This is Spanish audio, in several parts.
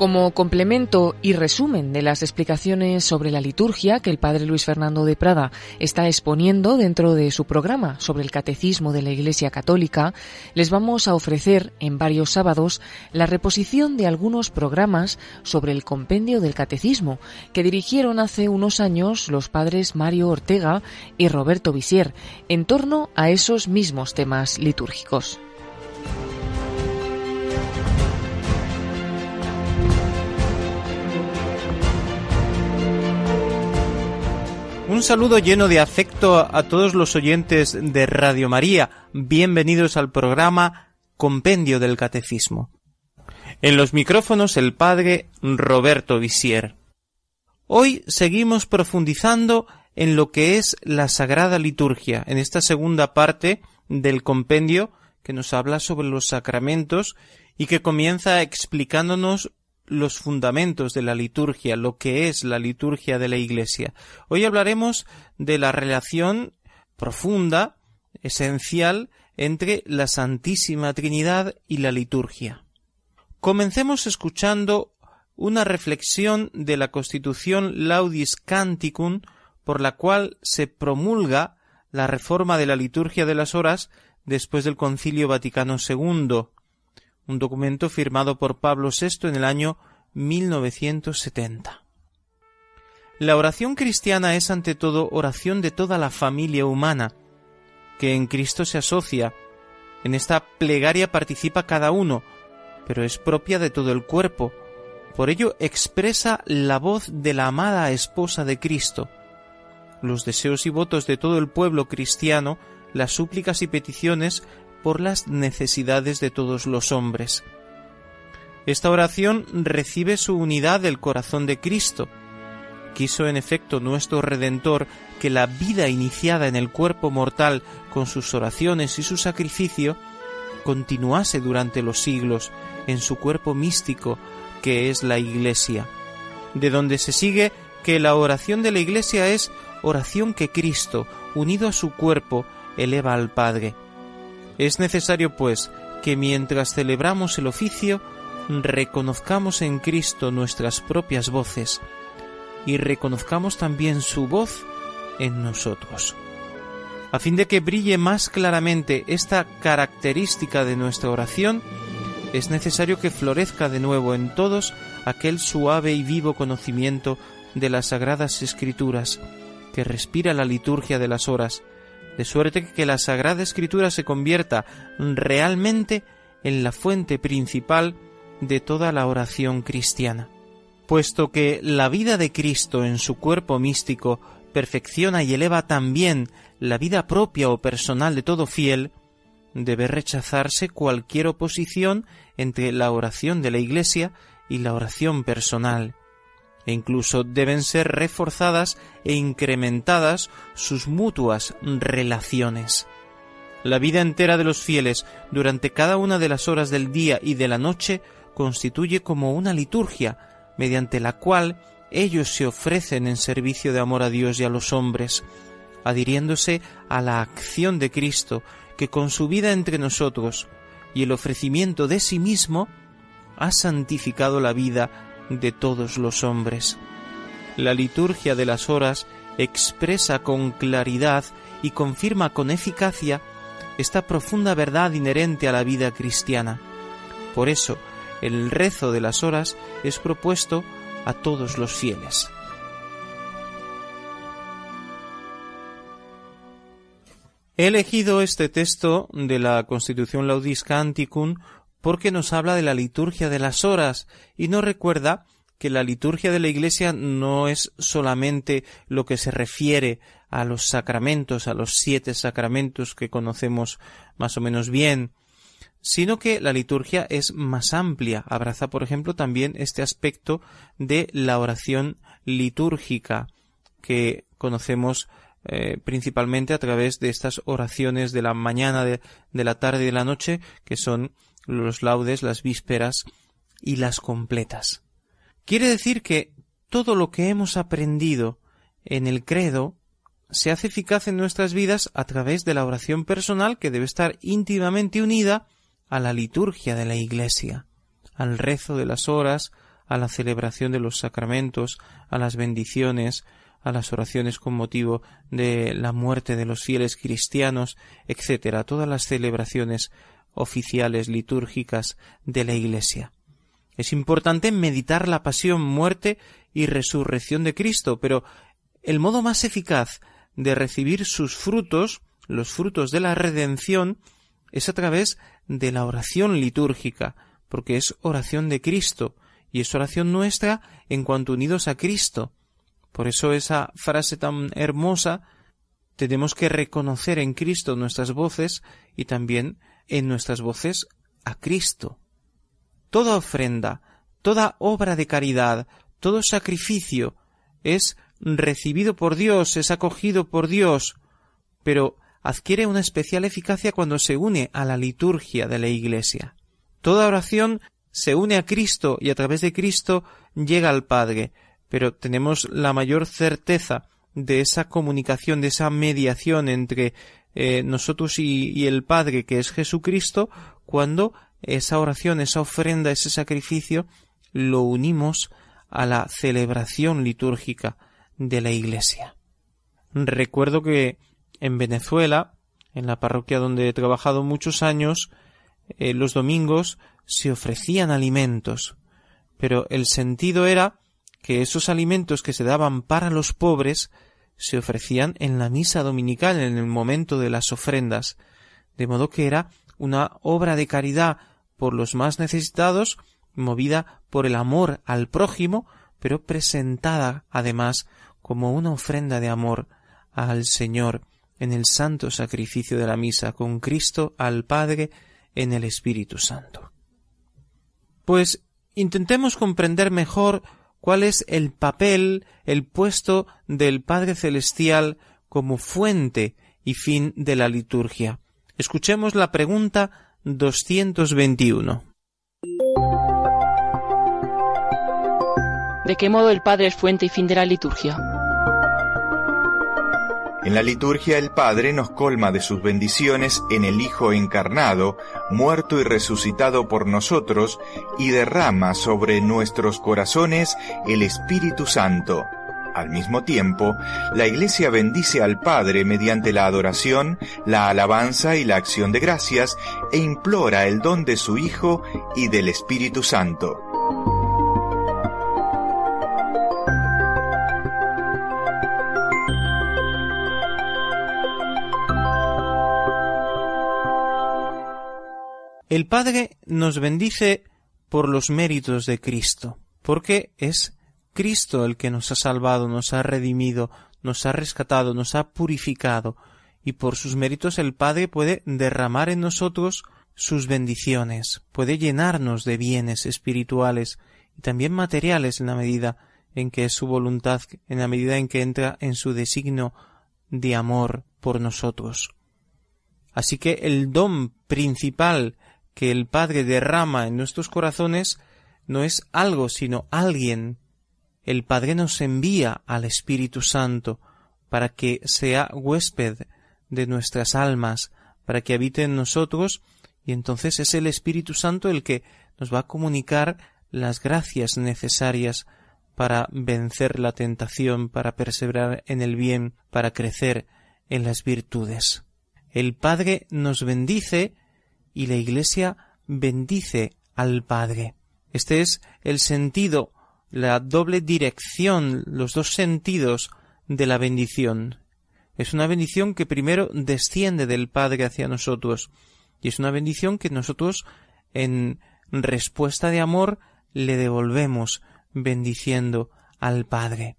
Como complemento y resumen de las explicaciones sobre la liturgia que el padre Luis Fernando de Prada está exponiendo dentro de su programa sobre el catecismo de la Iglesia Católica, les vamos a ofrecer en varios sábados la reposición de algunos programas sobre el compendio del catecismo que dirigieron hace unos años los padres Mario Ortega y Roberto Visier en torno a esos mismos temas litúrgicos. Un saludo lleno de afecto a todos los oyentes de Radio María. Bienvenidos al programa Compendio del Catecismo. En los micrófonos el padre Roberto Visier. Hoy seguimos profundizando en lo que es la Sagrada Liturgia, en esta segunda parte del compendio que nos habla sobre los sacramentos y que comienza explicándonos los fundamentos de la liturgia, lo que es la liturgia de la Iglesia. Hoy hablaremos de la relación profunda, esencial, entre la Santísima Trinidad y la liturgia. Comencemos escuchando una reflexión de la Constitución Laudis Canticum, por la cual se promulga la reforma de la liturgia de las horas después del Concilio Vaticano II, un documento firmado por Pablo VI en el año 1970. La oración cristiana es ante todo oración de toda la familia humana, que en Cristo se asocia. En esta plegaria participa cada uno, pero es propia de todo el cuerpo. Por ello expresa la voz de la amada esposa de Cristo. Los deseos y votos de todo el pueblo cristiano, las súplicas y peticiones por las necesidades de todos los hombres. Esta oración recibe su unidad del corazón de Cristo. Quiso en efecto nuestro Redentor que la vida iniciada en el cuerpo mortal con sus oraciones y su sacrificio continuase durante los siglos en su cuerpo místico que es la Iglesia, de donde se sigue que la oración de la Iglesia es oración que Cristo, unido a su cuerpo, eleva al Padre. Es necesario, pues, que mientras celebramos el oficio, reconozcamos en Cristo nuestras propias voces y reconozcamos también su voz en nosotros. A fin de que brille más claramente esta característica de nuestra oración, es necesario que florezca de nuevo en todos aquel suave y vivo conocimiento de las sagradas escrituras, que respira la liturgia de las horas, de suerte que la Sagrada Escritura se convierta realmente en la fuente principal de toda la oración cristiana. Puesto que la vida de Cristo en su cuerpo místico perfecciona y eleva también la vida propia o personal de todo fiel, debe rechazarse cualquier oposición entre la oración de la Iglesia y la oración personal e incluso deben ser reforzadas e incrementadas sus mutuas relaciones. La vida entera de los fieles durante cada una de las horas del día y de la noche constituye como una liturgia mediante la cual ellos se ofrecen en servicio de amor a Dios y a los hombres, adhiriéndose a la acción de Cristo que con su vida entre nosotros y el ofrecimiento de sí mismo ha santificado la vida de todos los hombres. La liturgia de las horas expresa con claridad y confirma con eficacia esta profunda verdad inherente a la vida cristiana. Por eso, el rezo de las horas es propuesto a todos los fieles. He elegido este texto de la Constitución Laudis Canticum porque nos habla de la liturgia de las horas y nos recuerda que la liturgia de la Iglesia no es solamente lo que se refiere a los sacramentos, a los siete sacramentos que conocemos más o menos bien, sino que la liturgia es más amplia, abraza, por ejemplo, también este aspecto de la oración litúrgica que conocemos eh, principalmente a través de estas oraciones de la mañana, de, de la tarde y de la noche, que son los laudes, las vísperas y las completas. Quiere decir que todo lo que hemos aprendido en el credo se hace eficaz en nuestras vidas a través de la oración personal que debe estar íntimamente unida a la liturgia de la Iglesia, al rezo de las horas, a la celebración de los sacramentos, a las bendiciones, a las oraciones con motivo de la muerte de los fieles cristianos, etc., todas las celebraciones oficiales litúrgicas de la Iglesia. Es importante meditar la pasión, muerte y resurrección de Cristo, pero el modo más eficaz de recibir sus frutos, los frutos de la redención, es a través de la oración litúrgica, porque es oración de Cristo, y es oración nuestra en cuanto unidos a Cristo. Por eso esa frase tan hermosa tenemos que reconocer en Cristo nuestras voces y también en nuestras voces a Cristo. Toda ofrenda, toda obra de caridad, todo sacrificio es recibido por Dios, es acogido por Dios, pero adquiere una especial eficacia cuando se une a la liturgia de la Iglesia. Toda oración se une a Cristo y a través de Cristo llega al Padre, pero tenemos la mayor certeza de esa comunicación, de esa mediación entre eh, nosotros y, el Padre, que es Jesucristo, cuando esa oración, esa ofrenda, ese sacrificio, lo unimos a la celebración litúrgica de la Iglesia. Recuerdo que en Venezuela, en la parroquia donde he trabajado muchos años, eh, los domingos se ofrecían alimentos, pero el sentido era que esos alimentos que se daban para los pobres se ofrecían en la misa dominical, en el momento de las ofrendas, de modo que era una obra de caridad por los más necesitados, movida por el amor al prójimo, pero presentada además como una ofrenda de amor al Señor en el santo sacrificio de la misa con Cristo al Padre en el Espíritu Santo. Pues intentemos comprender mejor cuál es el papel, el puesto del Padre Celestial como fuente y fin de la liturgia. Escuchemos la pregunta 221. ¿De qué modo el Padre es fuente y fin de la liturgia? En la liturgia el Padre nos colma de sus bendiciones en el Hijo encarnado, muerto y resucitado por nosotros, y derrama sobre nuestros corazones el Espíritu Santo. Al mismo tiempo, la Iglesia bendice al Padre mediante la adoración, la alabanza y la acción de gracias, e implora el don de su Hijo y del Espíritu Santo. El Padre nos bendice por los méritos de Cristo, porque es Cristo el que nos ha salvado, nos ha redimido, nos ha rescatado, nos ha purificado, y por sus méritos el Padre puede derramar en nosotros sus bendiciones, puede llenarnos de bienes espirituales y también materiales en la medida en que es su voluntad, en la medida en que entra en su designo de amor por nosotros. Así que el don principal que el Padre derrama en nuestros corazones no es algo, sino alguien. El Padre nos envía al Espíritu Santo para que sea huésped de nuestras almas, para que habite en nosotros, y entonces es el Espíritu Santo el que nos va a comunicar las gracias necesarias para vencer la tentación, para perseverar en el bien, para crecer en las virtudes. El Padre nos bendice y la Iglesia bendice al Padre. Este es el sentido, la doble dirección, los dos sentidos de la bendición. Es una bendición que primero desciende del Padre hacia nosotros y es una bendición que nosotros en respuesta de amor le devolvemos bendiciendo al Padre.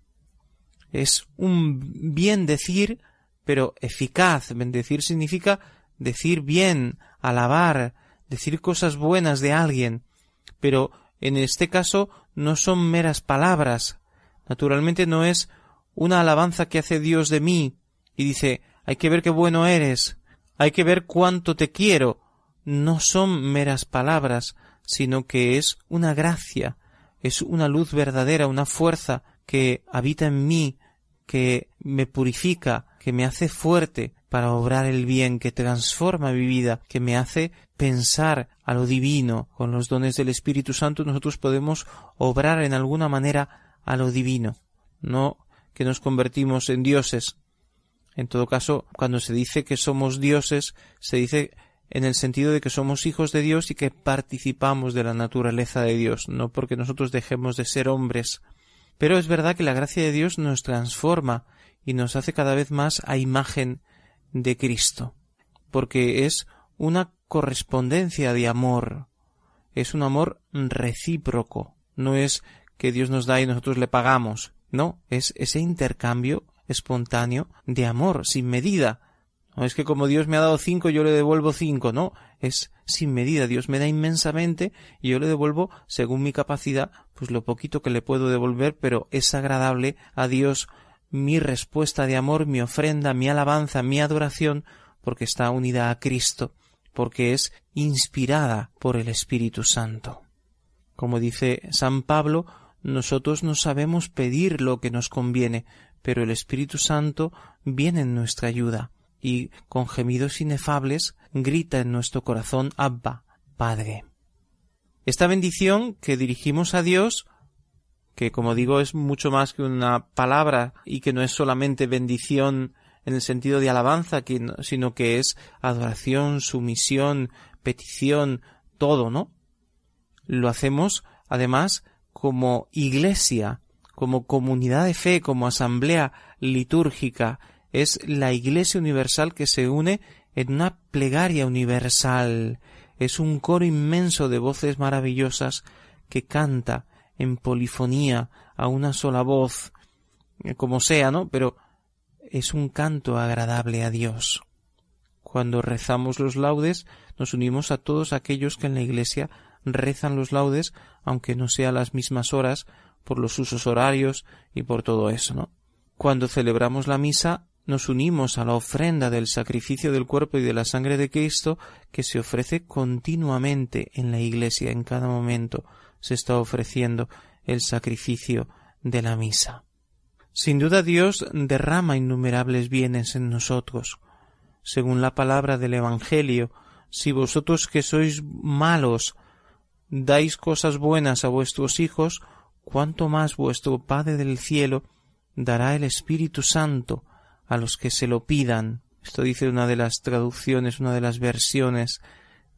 Es un bien decir, pero eficaz. Bendecir significa decir bien, alabar, decir cosas buenas de alguien, pero en este caso no son meras palabras. Naturalmente no es una alabanza que hace Dios de mí y dice hay que ver qué bueno eres, hay que ver cuánto te quiero. No son meras palabras, sino que es una gracia, es una luz verdadera, una fuerza que habita en mí, que me purifica, que me hace fuerte para obrar el bien, que transforma mi vida, que me hace pensar a lo divino. Con los dones del Espíritu Santo nosotros podemos obrar en alguna manera a lo divino, no que nos convertimos en dioses. En todo caso, cuando se dice que somos dioses, se dice en el sentido de que somos hijos de Dios y que participamos de la naturaleza de Dios, no porque nosotros dejemos de ser hombres. Pero es verdad que la gracia de Dios nos transforma y nos hace cada vez más a imagen de Cristo, porque es una correspondencia de amor, es un amor recíproco, no es que Dios nos da y nosotros le pagamos, no, es ese intercambio espontáneo de amor sin medida, no es que como Dios me ha dado cinco yo le devuelvo cinco, no, es sin medida. Dios me da inmensamente y yo le devuelvo según mi capacidad, pues lo poquito que le puedo devolver, pero es agradable a Dios mi respuesta de amor, mi ofrenda, mi alabanza, mi adoración, porque está unida a Cristo, porque es inspirada por el Espíritu Santo. Como dice San Pablo, nosotros no sabemos pedir lo que nos conviene, pero el Espíritu Santo viene en nuestra ayuda y con gemidos inefables grita en nuestro corazón Abba, Padre. Esta bendición que dirigimos a Dios, que como digo es mucho más que una palabra y que no es solamente bendición en el sentido de alabanza, sino que es adoración, sumisión, petición, todo, ¿no? Lo hacemos además como iglesia, como comunidad de fe, como asamblea litúrgica, es la Iglesia Universal que se une en una plegaria universal. Es un coro inmenso de voces maravillosas que canta en polifonía a una sola voz, eh, como sea, ¿no? Pero es un canto agradable a Dios. Cuando rezamos los laudes, nos unimos a todos aquellos que en la Iglesia rezan los laudes, aunque no sea a las mismas horas, por los usos horarios y por todo eso, ¿no? Cuando celebramos la misa, nos unimos a la ofrenda del sacrificio del cuerpo y de la sangre de Cristo que se ofrece continuamente en la Iglesia, en cada momento se está ofreciendo el sacrificio de la misa. Sin duda Dios derrama innumerables bienes en nosotros. Según la palabra del Evangelio, si vosotros que sois malos dais cosas buenas a vuestros hijos, cuánto más vuestro Padre del cielo dará el Espíritu Santo a los que se lo pidan. Esto dice una de las traducciones, una de las versiones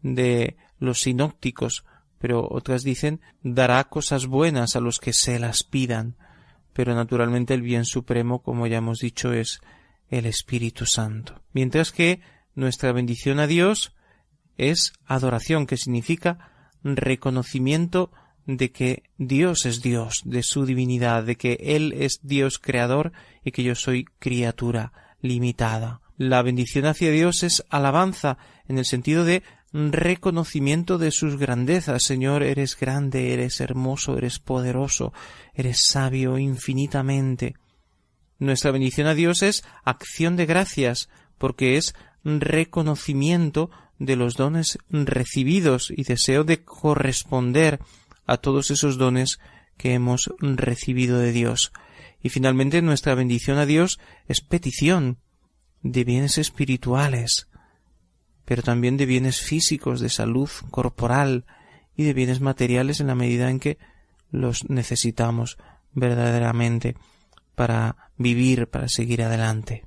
de los sinópticos, pero otras dicen dará cosas buenas a los que se las pidan. Pero naturalmente el bien supremo, como ya hemos dicho, es el Espíritu Santo. Mientras que nuestra bendición a Dios es adoración, que significa reconocimiento de que Dios es Dios, de su divinidad, de que Él es Dios creador y que yo soy criatura limitada. La bendición hacia Dios es alabanza en el sentido de reconocimiento de sus grandezas. Señor, eres grande, eres hermoso, eres poderoso, eres sabio infinitamente. Nuestra bendición a Dios es acción de gracias, porque es reconocimiento de los dones recibidos y deseo de corresponder a todos esos dones que hemos recibido de Dios. Y finalmente nuestra bendición a Dios es petición de bienes espirituales, pero también de bienes físicos, de salud corporal y de bienes materiales en la medida en que los necesitamos verdaderamente para vivir, para seguir adelante.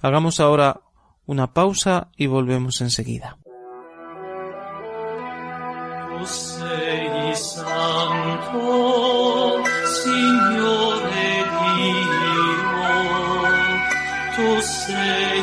Hagamos ahora una pausa y volvemos enseguida. tu sei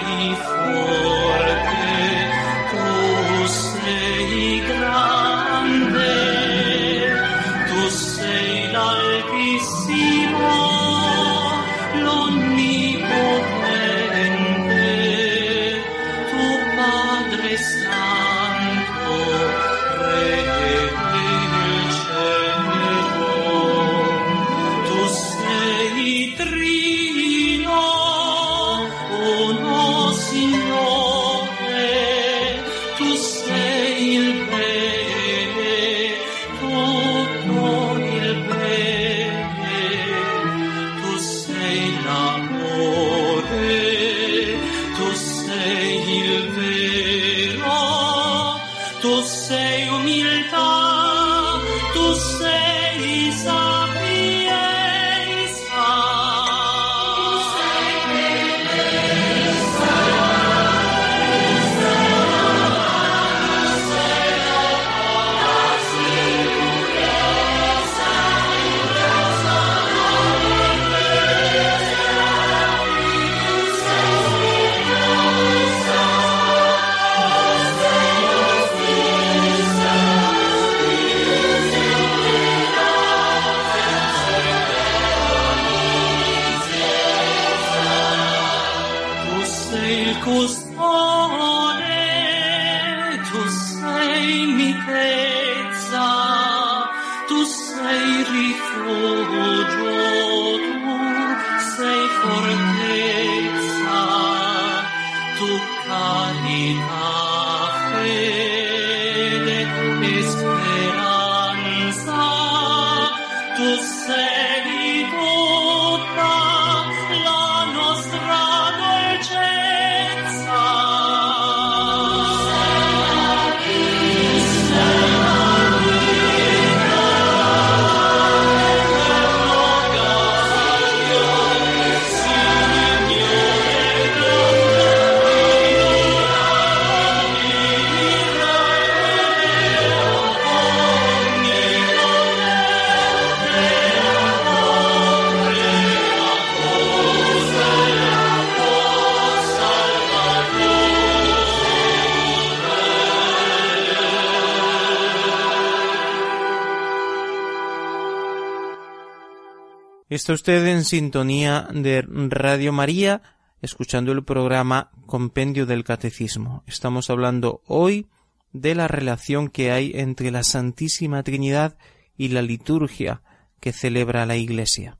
Está usted en sintonía de Radio María, escuchando el programa Compendio del Catecismo. Estamos hablando hoy de la relación que hay entre la Santísima Trinidad y la liturgia que celebra la Iglesia.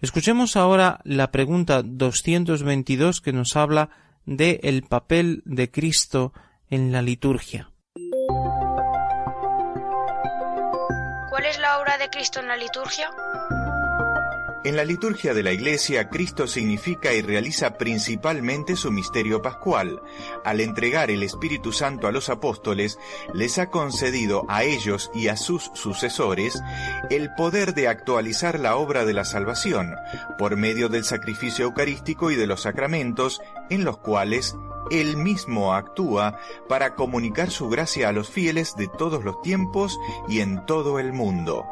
Escuchemos ahora la pregunta 222 que nos habla de el papel de Cristo en la liturgia. ¿Cuál es la obra de Cristo en la liturgia? En la liturgia de la Iglesia, Cristo significa y realiza principalmente su misterio pascual. Al entregar el Espíritu Santo a los apóstoles, les ha concedido a ellos y a sus sucesores el poder de actualizar la obra de la salvación por medio del sacrificio eucarístico y de los sacramentos en los cuales él mismo actúa para comunicar su gracia a los fieles de todos los tiempos y en todo el mundo.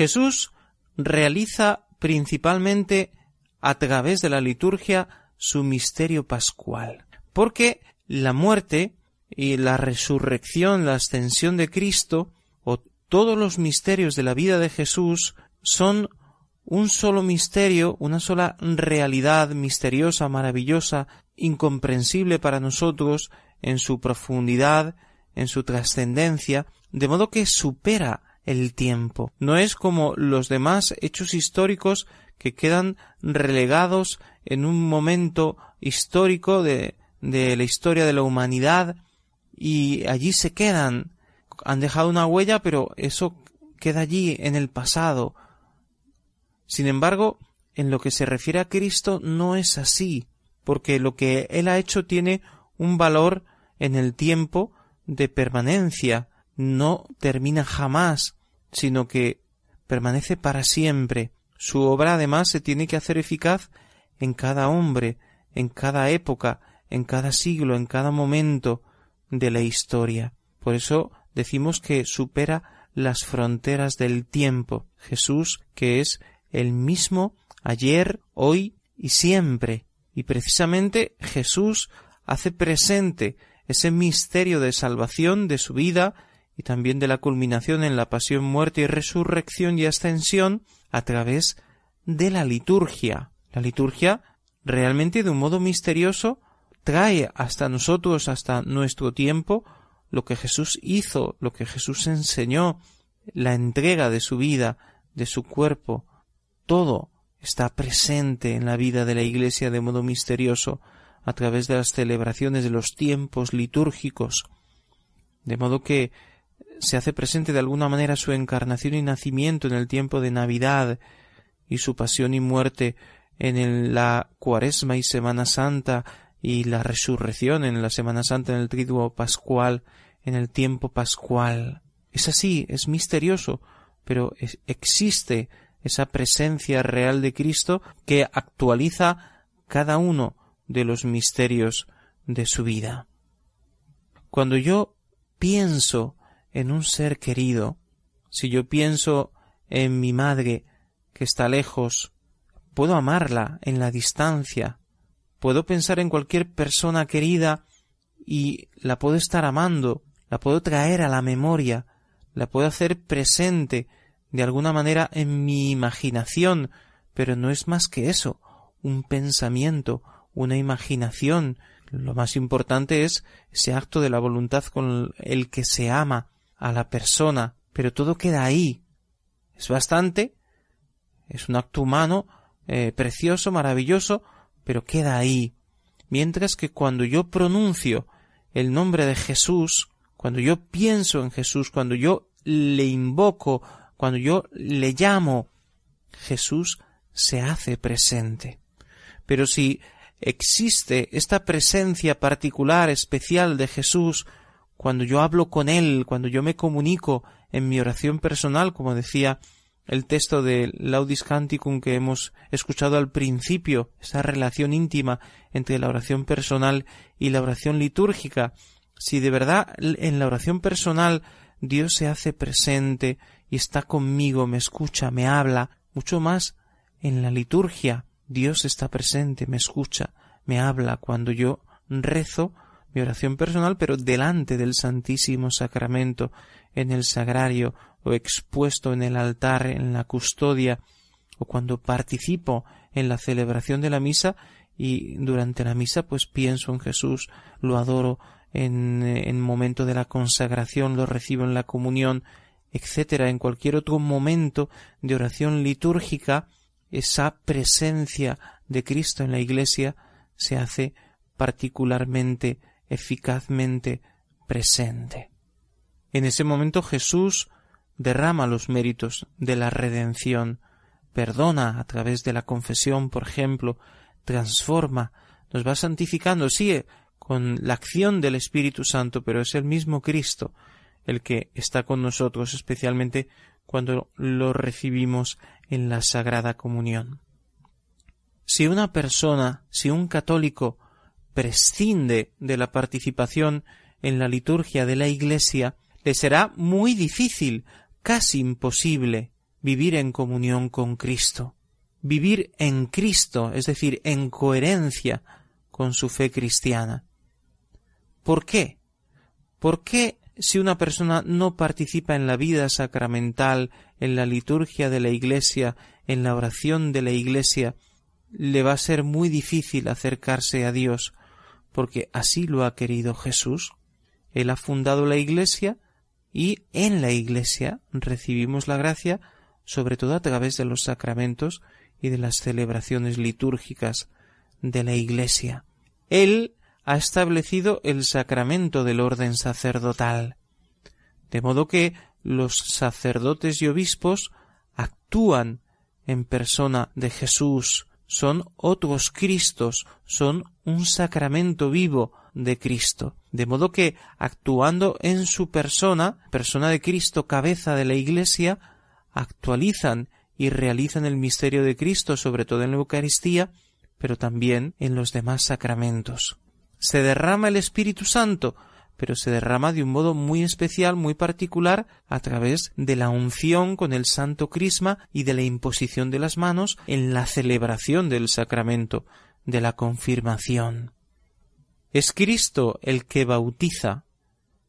Jesús realiza principalmente a través de la liturgia su misterio pascual, porque la muerte y la resurrección, la ascensión de Cristo, o todos los misterios de la vida de Jesús son un solo misterio, una sola realidad misteriosa, maravillosa, incomprensible para nosotros en su profundidad, en su trascendencia, de modo que supera el tiempo. No es como los demás hechos históricos que quedan relegados en un momento histórico de, la historia de la humanidad y allí se quedan. Han dejado una huella, pero eso queda allí en el pasado. Sin embargo, en lo que se refiere a Cristo no es así, porque lo que Él ha hecho tiene un valor en el tiempo de permanencia, no termina jamás, sino que permanece para siempre. Su obra además se tiene que hacer eficaz en cada hombre, en cada época, en cada siglo, en cada momento de la historia. Por eso decimos que supera las fronteras del tiempo. Jesús, que es el mismo ayer, hoy y siempre. Y precisamente Jesús hace presente ese misterio de salvación de su vida y también de la culminación en la pasión, muerte y resurrección y ascensión a través de la liturgia. La liturgia realmente de un modo misterioso trae hasta nosotros, hasta nuestro tiempo, lo que Jesús hizo, lo que Jesús enseñó, la entrega de su vida, de su cuerpo, todo está presente en la vida de la Iglesia de modo misterioso a través de las celebraciones de los tiempos litúrgicos, de modo que se hace presente de alguna manera su encarnación y nacimiento en el tiempo de Navidad y su pasión y muerte en la Cuaresma y Semana Santa y la resurrección en la Semana Santa en el triduo pascual en el tiempo pascual. Es así, es misterioso, pero existe esa presencia real de Cristo que actualiza cada uno de los misterios de su vida. Cuando yo pienso en un ser querido, si yo pienso en mi madre que está lejos, puedo amarla en la distancia, puedo pensar en cualquier persona querida y la puedo estar amando, la puedo traer a la memoria, la puedo hacer presente de alguna manera en mi imaginación, pero no es más que eso, un pensamiento, una imaginación. Lo más importante es ese acto de la voluntad con el que se ama a la persona, pero todo queda ahí. Es bastante, es un acto humano eh, precioso, maravilloso, pero queda ahí. Mientras que cuando yo pronuncio el nombre de Jesús, cuando yo pienso en Jesús, cuando yo le invoco, cuando yo le llamo, Jesús se hace presente. Pero si existe esta presencia particular, especial de Jesús, cuando yo hablo con Él, cuando yo me comunico en mi oración personal, como decía el texto de Laudis Canticum que hemos escuchado al principio, esa relación íntima entre la oración personal y la oración litúrgica, si de verdad en la oración personal Dios se hace presente y está conmigo, me escucha, me habla, mucho más en la liturgia Dios está presente, me escucha, me habla cuando yo rezo mi oración personal, pero delante del Santísimo Sacramento, en el sagrario, o expuesto en el altar, en la custodia, o cuando participo en la celebración de la misa y durante la misa pues pienso en Jesús, lo adoro en, en momento de la consagración, lo recibo en la comunión, etcétera, en cualquier otro momento de oración litúrgica, esa presencia de Cristo en la Iglesia se hace particularmente, eficazmente presente. En ese momento Jesús derrama los méritos de la redención, perdona a través de la confesión, por ejemplo, transforma, nos va santificando, sí, con la acción del Espíritu Santo, pero es el mismo Cristo el que está con nosotros, especialmente cuando lo recibimos en la Sagrada Comunión. Si una persona, si un católico prescinde de la participación en la liturgia de la Iglesia, le será muy difícil, casi imposible, vivir en comunión con Cristo, vivir en Cristo, es decir, en coherencia con su fe cristiana. ¿Por qué? ¿Por qué si una persona no participa en la vida sacramental, en la liturgia de la Iglesia, en la oración de la Iglesia, le va a ser muy difícil acercarse a Dios, porque así lo ha querido Jesús. Él ha fundado la Iglesia y en la Iglesia recibimos la gracia sobre todo a través de los sacramentos y de las celebraciones litúrgicas de la Iglesia. Él ha establecido el sacramento del orden sacerdotal, de modo que los sacerdotes y obispos actúan en persona de Jesús, son otros Cristos, son un sacramento vivo de Cristo. De modo que, actuando en su persona, persona de Cristo, cabeza de la Iglesia, actualizan y realizan el misterio de Cristo, sobre todo en la Eucaristía, pero también en los demás sacramentos. Se derrama el Espíritu Santo, pero se derrama de un modo muy especial, muy particular, a través de la unción con el santo crisma y de la imposición de las manos en la celebración del sacramento de la confirmación. Es Cristo el que bautiza,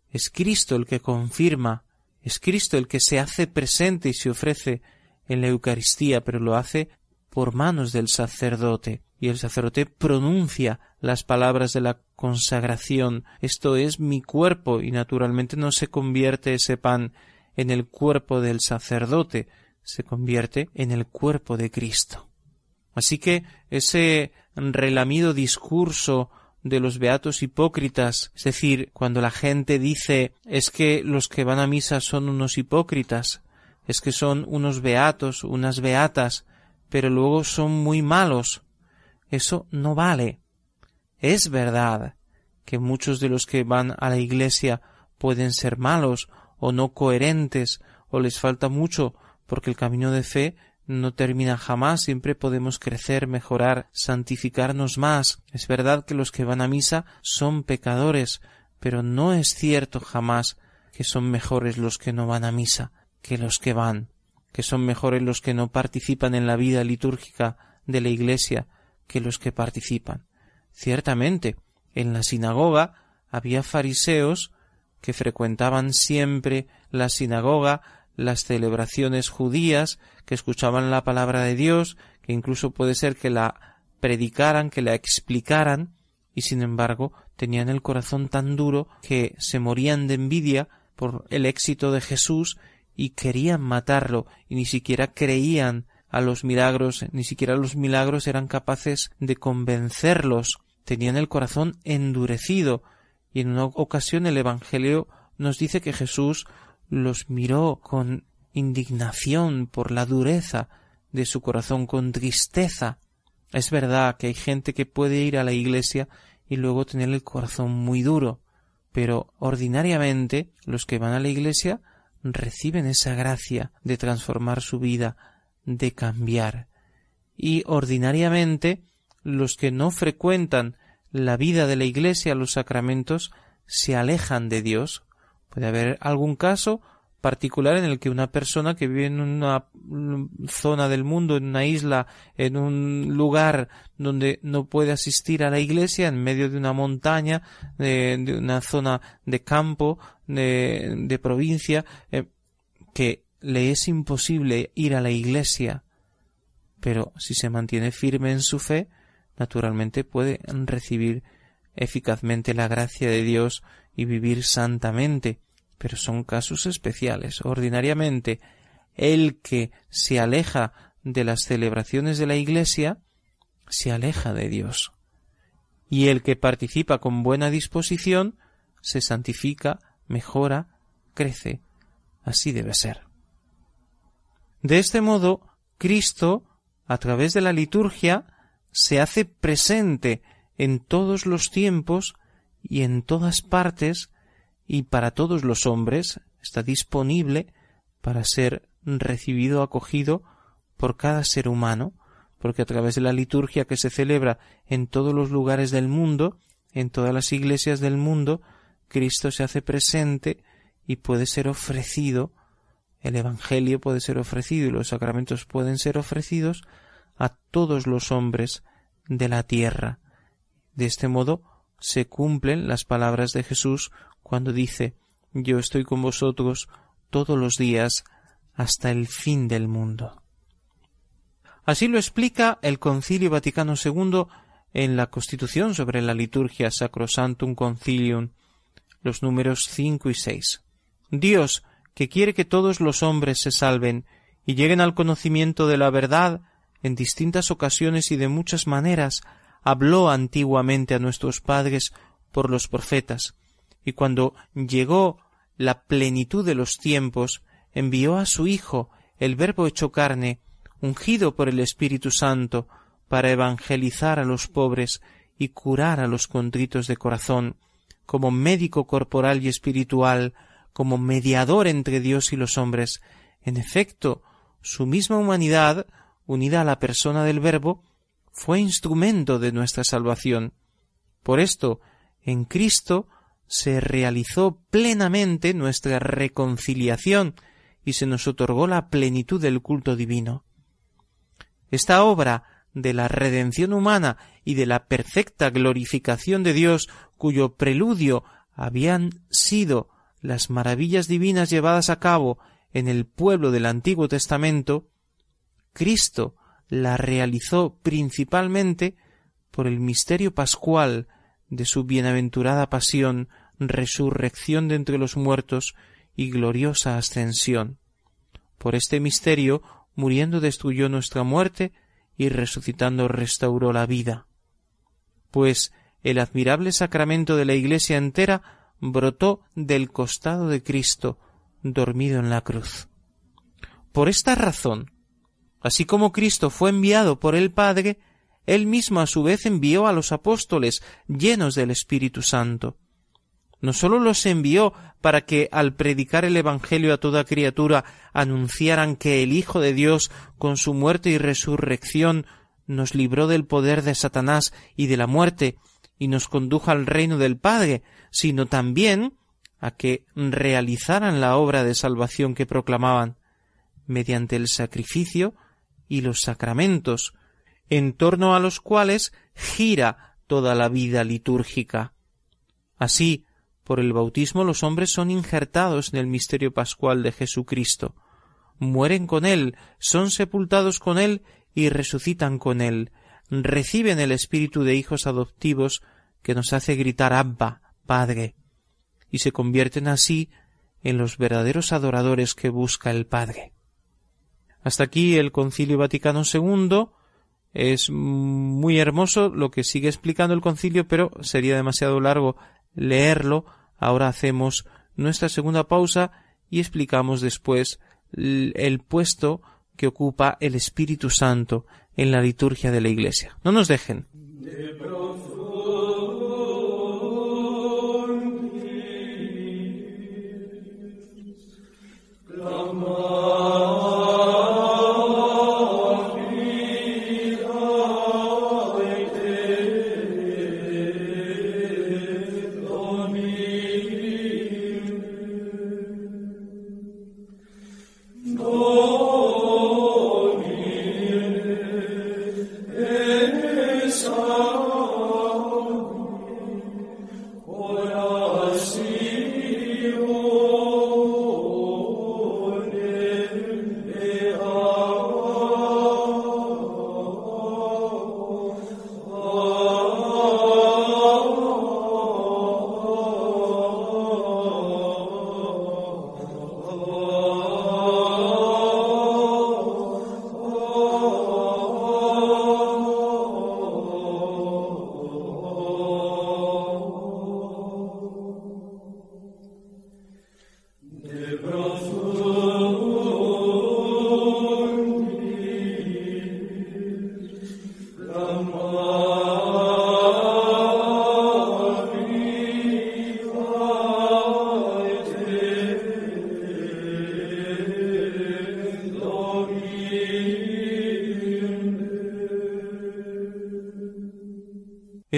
es Cristo el que confirma, es Cristo el que se hace presente y se ofrece en la Eucaristía, pero lo hace por manos del sacerdote y el sacerdote pronuncia las palabras de la consagración. Esto es mi cuerpo y naturalmente no se convierte ese pan en el cuerpo del sacerdote, se convierte en el cuerpo de Cristo. Así que ese relamido discurso de los beatos hipócritas, es decir, cuando la gente dice es que los que van a misa son unos hipócritas, es que son unos beatos, unas beatas, pero luego son muy malos, eso no vale. Es verdad que muchos de los que van a la iglesia pueden ser malos o no coherentes o les falta mucho porque el camino de fe no termina jamás, siempre podemos crecer, mejorar, santificarnos más. Es verdad que los que van a misa son pecadores, pero no es cierto jamás que son mejores los que no van a misa que los que van, que son mejores los que no participan en la vida litúrgica de la Iglesia, que los que participan. Ciertamente, en la sinagoga había fariseos que frecuentaban siempre la sinagoga, las celebraciones judías, que escuchaban la palabra de Dios, que incluso puede ser que la predicaran, que la explicaran, y sin embargo tenían el corazón tan duro que se morían de envidia por el éxito de Jesús y querían matarlo y ni siquiera creían a los milagros, ni siquiera los milagros eran capaces de convencerlos, tenían el corazón endurecido y en una ocasión el Evangelio nos dice que Jesús los miró con indignación por la dureza de su corazón, con tristeza. Es verdad que hay gente que puede ir a la iglesia y luego tener el corazón muy duro, pero ordinariamente los que van a la iglesia reciben esa gracia de transformar su vida, de cambiar. Y ordinariamente los que no frecuentan la vida de la iglesia, los sacramentos, se alejan de Dios. Puede haber algún caso particular en el que una persona que vive en una zona del mundo, en una isla, en un lugar donde no puede asistir a la iglesia, en medio de una montaña, de, una zona de campo, de, provincia, eh, que le es imposible ir a la iglesia, pero si se mantiene firme en su fe, naturalmente puede recibir eficazmente la gracia de Dios y vivir santamente pero son casos especiales. Ordinariamente, el que se aleja de las celebraciones de la Iglesia, se aleja de Dios. Y el que participa con buena disposición, se santifica, mejora, crece. Así debe ser. De este modo, Cristo, a través de la liturgia, se hace presente en todos los tiempos y en todas partes y para todos los hombres está disponible para ser recibido, acogido por cada ser humano, porque a través de la liturgia que se celebra en todos los lugares del mundo, en todas las iglesias del mundo, Cristo se hace presente y puede ser ofrecido, el Evangelio puede ser ofrecido y los sacramentos pueden ser ofrecidos a todos los hombres de la tierra. De este modo se cumplen las palabras de Jesús cuando dice Yo estoy con vosotros todos los días hasta el fin del mundo. Así lo explica el Concilio Vaticano II en la Constitución sobre la liturgia Sacrosantum Concilium, los números cinco y seis. Dios, que quiere que todos los hombres se salven y lleguen al conocimiento de la verdad, en distintas ocasiones y de muchas maneras, habló antiguamente a nuestros padres por los profetas, y cuando llegó la plenitud de los tiempos, envió a su Hijo, el Verbo hecho carne, ungido por el Espíritu Santo, para evangelizar a los pobres y curar a los contritos de corazón, como médico corporal y espiritual, como mediador entre Dios y los hombres. En efecto, su misma humanidad, unida a la persona del Verbo, fue instrumento de nuestra salvación. Por esto, en Cristo se realizó plenamente nuestra reconciliación y se nos otorgó la plenitud del culto divino. Esta obra de la redención humana y de la perfecta glorificación de Dios, cuyo preludio habían sido las maravillas divinas llevadas a cabo en el pueblo del Antiguo Testamento, Cristo la realizó principalmente por el misterio pascual de su bienaventurada pasión, resurrección de entre los muertos y gloriosa ascensión. Por este misterio, muriendo destruyó nuestra muerte y resucitando restauró la vida. Pues el admirable sacramento de la Iglesia entera brotó del costado de Cristo, dormido en la cruz. Por esta razón, así como Cristo fue enviado por el Padre, él mismo a su vez envió a los apóstoles llenos del Espíritu Santo. No sólo los envió para que al predicar el Evangelio a toda criatura anunciaran que el Hijo de Dios, con su muerte y resurrección, nos libró del poder de Satanás y de la muerte, y nos condujo al reino del Padre, sino también a que realizaran la obra de salvación que proclamaban, mediante el sacrificio y los sacramentos, en torno a los cuales gira toda la vida litúrgica. Así, por el bautismo los hombres son injertados en el misterio pascual de Jesucristo, mueren con Él, son sepultados con Él y resucitan con Él, reciben el espíritu de hijos adoptivos que nos hace gritar Abba, Padre, y se convierten así en los verdaderos adoradores que busca el Padre. Hasta aquí el Concilio Vaticano II. Es muy hermoso lo que sigue explicando el concilio, pero sería demasiado largo leerlo. Ahora hacemos nuestra segunda pausa y explicamos después el puesto que ocupa el Espíritu Santo en la liturgia de la Iglesia. No nos dejen.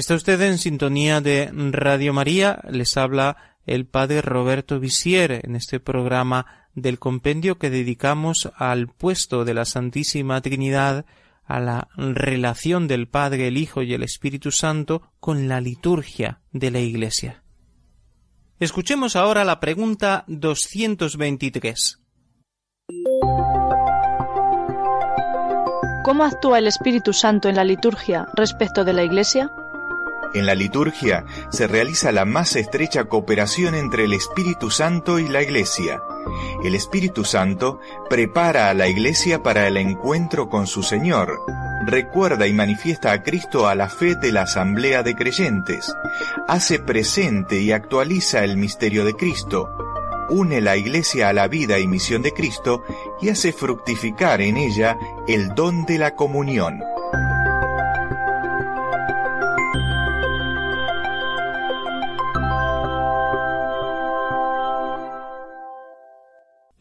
Está usted en sintonía de Radio María, les habla el padre Roberto Visier en este programa del compendio que dedicamos al puesto de la Santísima Trinidad, a la relación del Padre, el Hijo y el Espíritu Santo con la liturgia de la Iglesia. Escuchemos ahora la pregunta 223. ¿Cómo actúa el Espíritu Santo en la liturgia respecto de la Iglesia? En la liturgia se realiza la más estrecha cooperación entre el Espíritu Santo y la Iglesia. El Espíritu Santo prepara a la Iglesia para el encuentro con su Señor. Recuerda y manifiesta a Cristo a la fe de la asamblea de creyentes. Hace presente y actualiza el misterio de Cristo. Une la Iglesia a la vida y misión de Cristo y hace fructificar en ella el don de la comunión.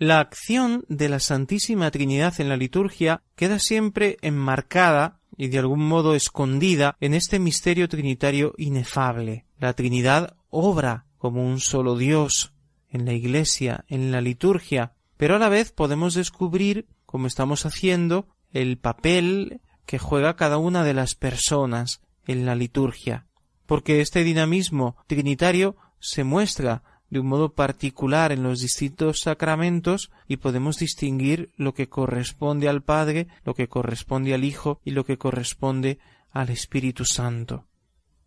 La acción de la Santísima Trinidad en la liturgia queda siempre enmarcada y de algún modo escondida en este misterio trinitario inefable. La Trinidad obra como un solo Dios en la Iglesia, en la liturgia, pero a la vez podemos descubrir, como estamos haciendo, el papel que juega cada una de las personas en la liturgia, porque este dinamismo trinitario se muestra de un modo particular en los distintos sacramentos y podemos distinguir lo que corresponde al Padre, lo que corresponde al Hijo y lo que corresponde al Espíritu Santo.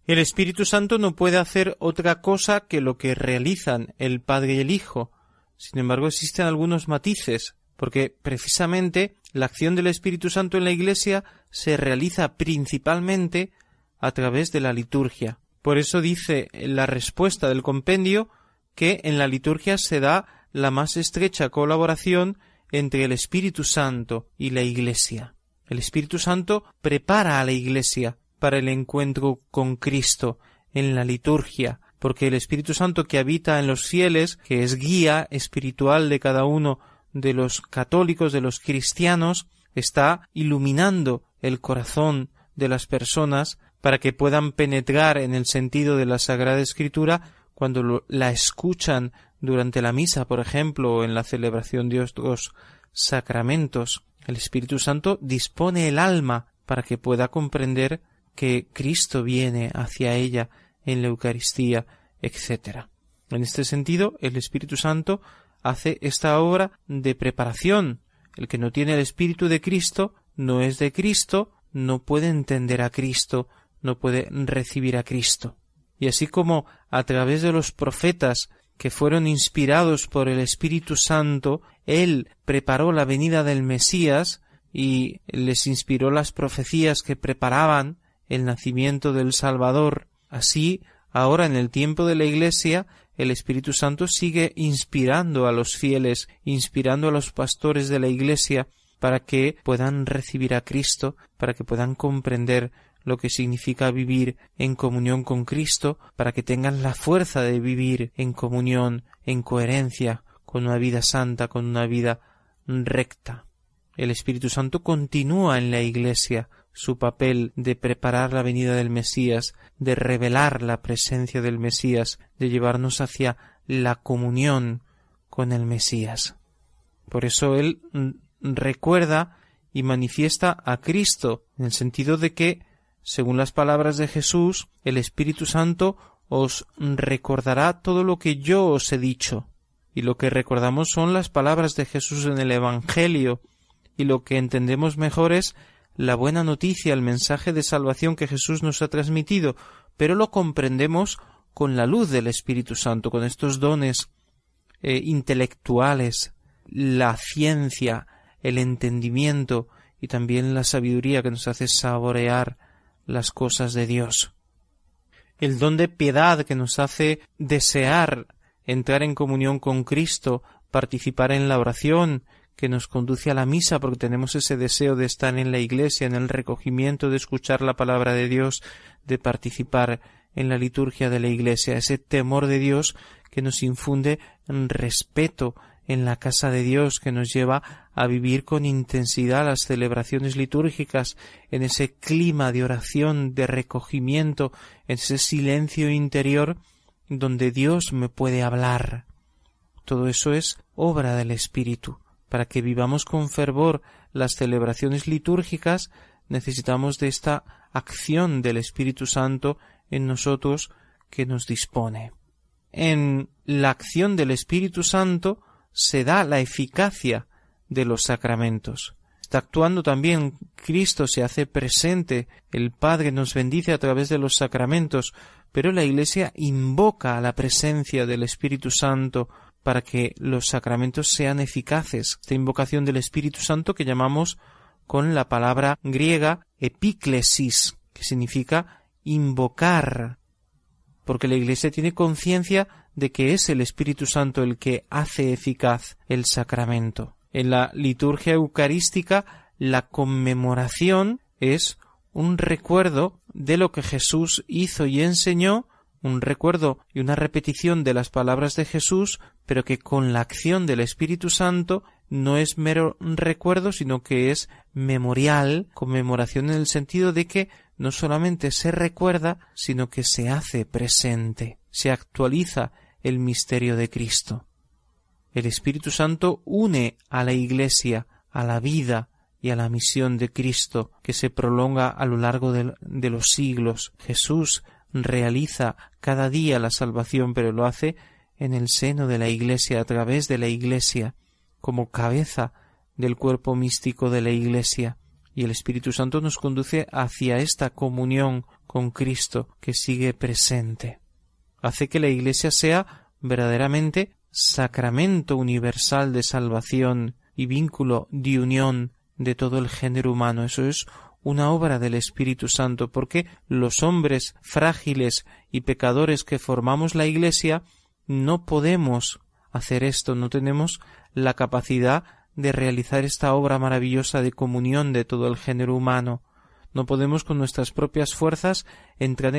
El Espíritu Santo no puede hacer otra cosa que lo que realizan el Padre y el Hijo. Sin embargo, existen algunos matices, porque precisamente la acción del Espíritu Santo en la Iglesia se realiza principalmente a través de la liturgia. Por eso dice la respuesta del compendio que en la liturgia se da la más estrecha colaboración entre el Espíritu Santo y la Iglesia. El Espíritu Santo prepara a la Iglesia para el encuentro con Cristo en la liturgia, porque el Espíritu Santo que habita en los fieles, que es guía espiritual de cada uno de los católicos, de los cristianos, está iluminando el corazón de las personas para que puedan penetrar en el sentido de la Sagrada Escritura cuando la escuchan durante la misa, por ejemplo, o en la celebración de otros sacramentos, el Espíritu Santo dispone el alma para que pueda comprender que Cristo viene hacia ella en la Eucaristía, etc. En este sentido, el Espíritu Santo hace esta obra de preparación. El que no tiene el Espíritu de Cristo no es de Cristo, no puede entender a Cristo, no puede recibir a Cristo. Y así como a través de los profetas que fueron inspirados por el Espíritu Santo, Él preparó la venida del Mesías y les inspiró las profecías que preparaban el nacimiento del Salvador. Así, ahora en el tiempo de la Iglesia, el Espíritu Santo sigue inspirando a los fieles, inspirando a los pastores de la Iglesia para que puedan recibir a Cristo, para que puedan comprender lo que significa vivir en comunión con Cristo, para que tengan la fuerza de vivir en comunión, en coherencia, con una vida santa, con una vida recta. El Espíritu Santo continúa en la Iglesia su papel de preparar la venida del Mesías, de revelar la presencia del Mesías, de llevarnos hacia la comunión con el Mesías. Por eso Él recuerda y manifiesta a Cristo, en el sentido de que según las palabras de Jesús, el Espíritu Santo os recordará todo lo que yo os he dicho. Y lo que recordamos son las palabras de Jesús en el Evangelio, y lo que entendemos mejor es la buena noticia, el mensaje de salvación que Jesús nos ha transmitido, pero lo comprendemos con la luz del Espíritu Santo, con estos dones eh, intelectuales, la ciencia, el entendimiento y también la sabiduría que nos hace saborear las cosas de Dios. El don de piedad que nos hace desear entrar en comunión con Cristo, participar en la oración, que nos conduce a la misa porque tenemos ese deseo de estar en la iglesia, en el recogimiento, de escuchar la palabra de Dios, de participar en la liturgia de la iglesia, ese temor de Dios que nos infunde respeto en la casa de Dios que nos lleva a vivir con intensidad las celebraciones litúrgicas en ese clima de oración, de recogimiento, en ese silencio interior donde Dios me puede hablar. Todo eso es obra del Espíritu. Para que vivamos con fervor las celebraciones litúrgicas necesitamos de esta acción del Espíritu Santo en nosotros que nos dispone. En la acción del Espíritu Santo se da la eficacia de los sacramentos. Está actuando también Cristo, se hace presente, el Padre nos bendice a través de los sacramentos, pero la Iglesia invoca a la presencia del Espíritu Santo para que los sacramentos sean eficaces. Esta invocación del Espíritu Santo que llamamos con la palabra griega epíclesis, que significa invocar, porque la Iglesia tiene conciencia de que es el Espíritu Santo el que hace eficaz el sacramento. En la liturgia eucarística, la conmemoración es un recuerdo de lo que Jesús hizo y enseñó, un recuerdo y una repetición de las palabras de Jesús, pero que con la acción del Espíritu Santo no es mero recuerdo, sino que es memorial, conmemoración en el sentido de que no solamente se recuerda, sino que se hace presente, se actualiza el misterio de Cristo. El Espíritu Santo une a la Iglesia, a la vida y a la misión de Cristo que se prolonga a lo largo de, los siglos. Jesús realiza cada día la salvación, pero lo hace en el seno de la Iglesia, a través de la Iglesia, como cabeza del cuerpo místico de la Iglesia. Y el Espíritu Santo nos conduce hacia esta comunión con Cristo que sigue presente hace que la Iglesia sea verdaderamente sacramento universal de salvación y vínculo de unión de todo el género humano. Eso es una obra del Espíritu Santo, porque los hombres frágiles y pecadores que formamos la Iglesia no podemos hacer esto, no tenemos la capacidad de realizar esta obra maravillosa de comunión de todo el género humano. No podemos con nuestras propias fuerzas entrar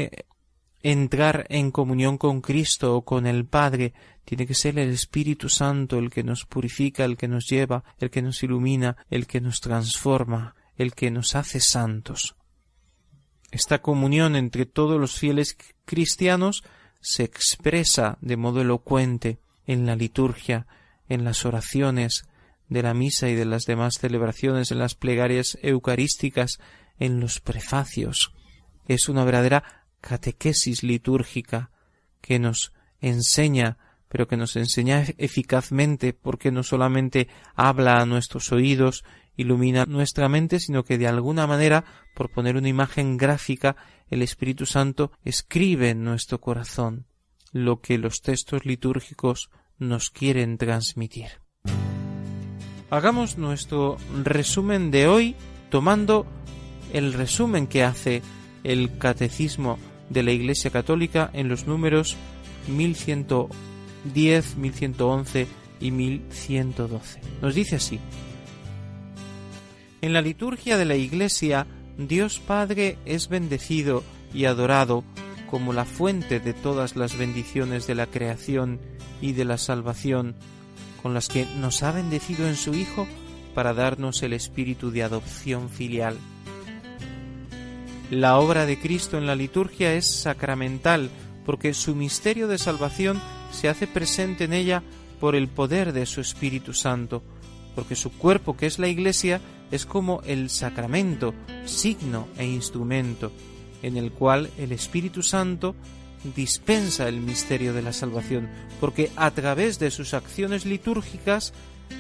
entrar en comunión con Cristo o con el Padre, tiene que ser el Espíritu Santo el que nos purifica, el que nos lleva, el que nos ilumina, el que nos transforma, el que nos hace santos. Esta comunión entre todos los fieles cristianos se expresa de modo elocuente en la liturgia, en las oraciones de la misa y de las demás celebraciones, en las plegarias eucarísticas, en los prefacios. Es una verdadera catequesis litúrgica que nos enseña, pero que nos enseña eficazmente porque no solamente habla a nuestros oídos ilumina nuestra mente, sino que de alguna manera, por poner una imagen gráfica, el Espíritu Santo escribe en nuestro corazón lo que los textos litúrgicos nos quieren transmitir. Hagamos nuestro resumen de hoy tomando el resumen que hace el Catecismo de la Iglesia Católica en los números 1110, 1111 y 1112. Nos dice así. En la liturgia de la Iglesia, Dios Padre es bendecido y adorado como la fuente de todas las bendiciones de la creación y de la salvación, con las que nos ha bendecido en su Hijo para darnos el espíritu de adopción filial. La obra de Cristo en la liturgia es sacramental, porque su misterio de salvación se hace presente en ella por el poder de su Espíritu Santo, porque su cuerpo, que es la Iglesia, es como el sacramento, signo e instrumento, en el cual el Espíritu Santo dispensa el misterio de la salvación, porque a través de sus acciones litúrgicas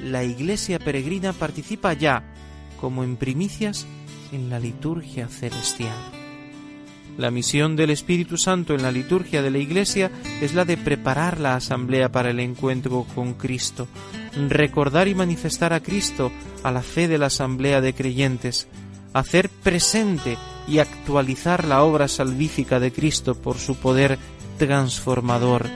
la Iglesia peregrina participa ya, como en primicias, en la liturgia celestial. La misión del Espíritu Santo en la liturgia de la Iglesia es la de preparar la asamblea para el encuentro con Cristo, recordar y manifestar a Cristo a la fe de la asamblea de creyentes, hacer presente y actualizar la obra salvífica de Cristo por su poder transformador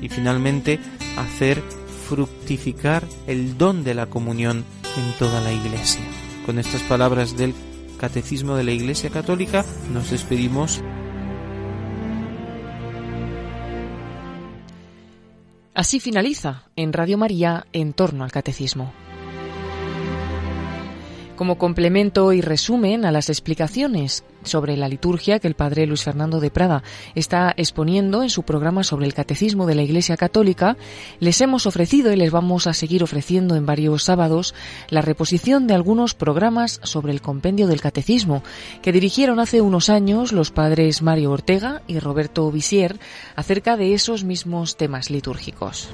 y finalmente hacer fructificar el don de la comunión en toda la Iglesia. Con estas palabras del Catecismo de la Iglesia Católica nos despedimos. Así finaliza en Radio María en torno al Catecismo. Como complemento y resumen a las explicaciones sobre la liturgia que el padre Luis Fernando de Prada está exponiendo en su programa sobre el catecismo de la Iglesia Católica, les hemos ofrecido y les vamos a seguir ofreciendo en varios sábados la reposición de algunos programas sobre el compendio del catecismo que dirigieron hace unos años los padres Mario Ortega y Roberto Visier acerca de esos mismos temas litúrgicos.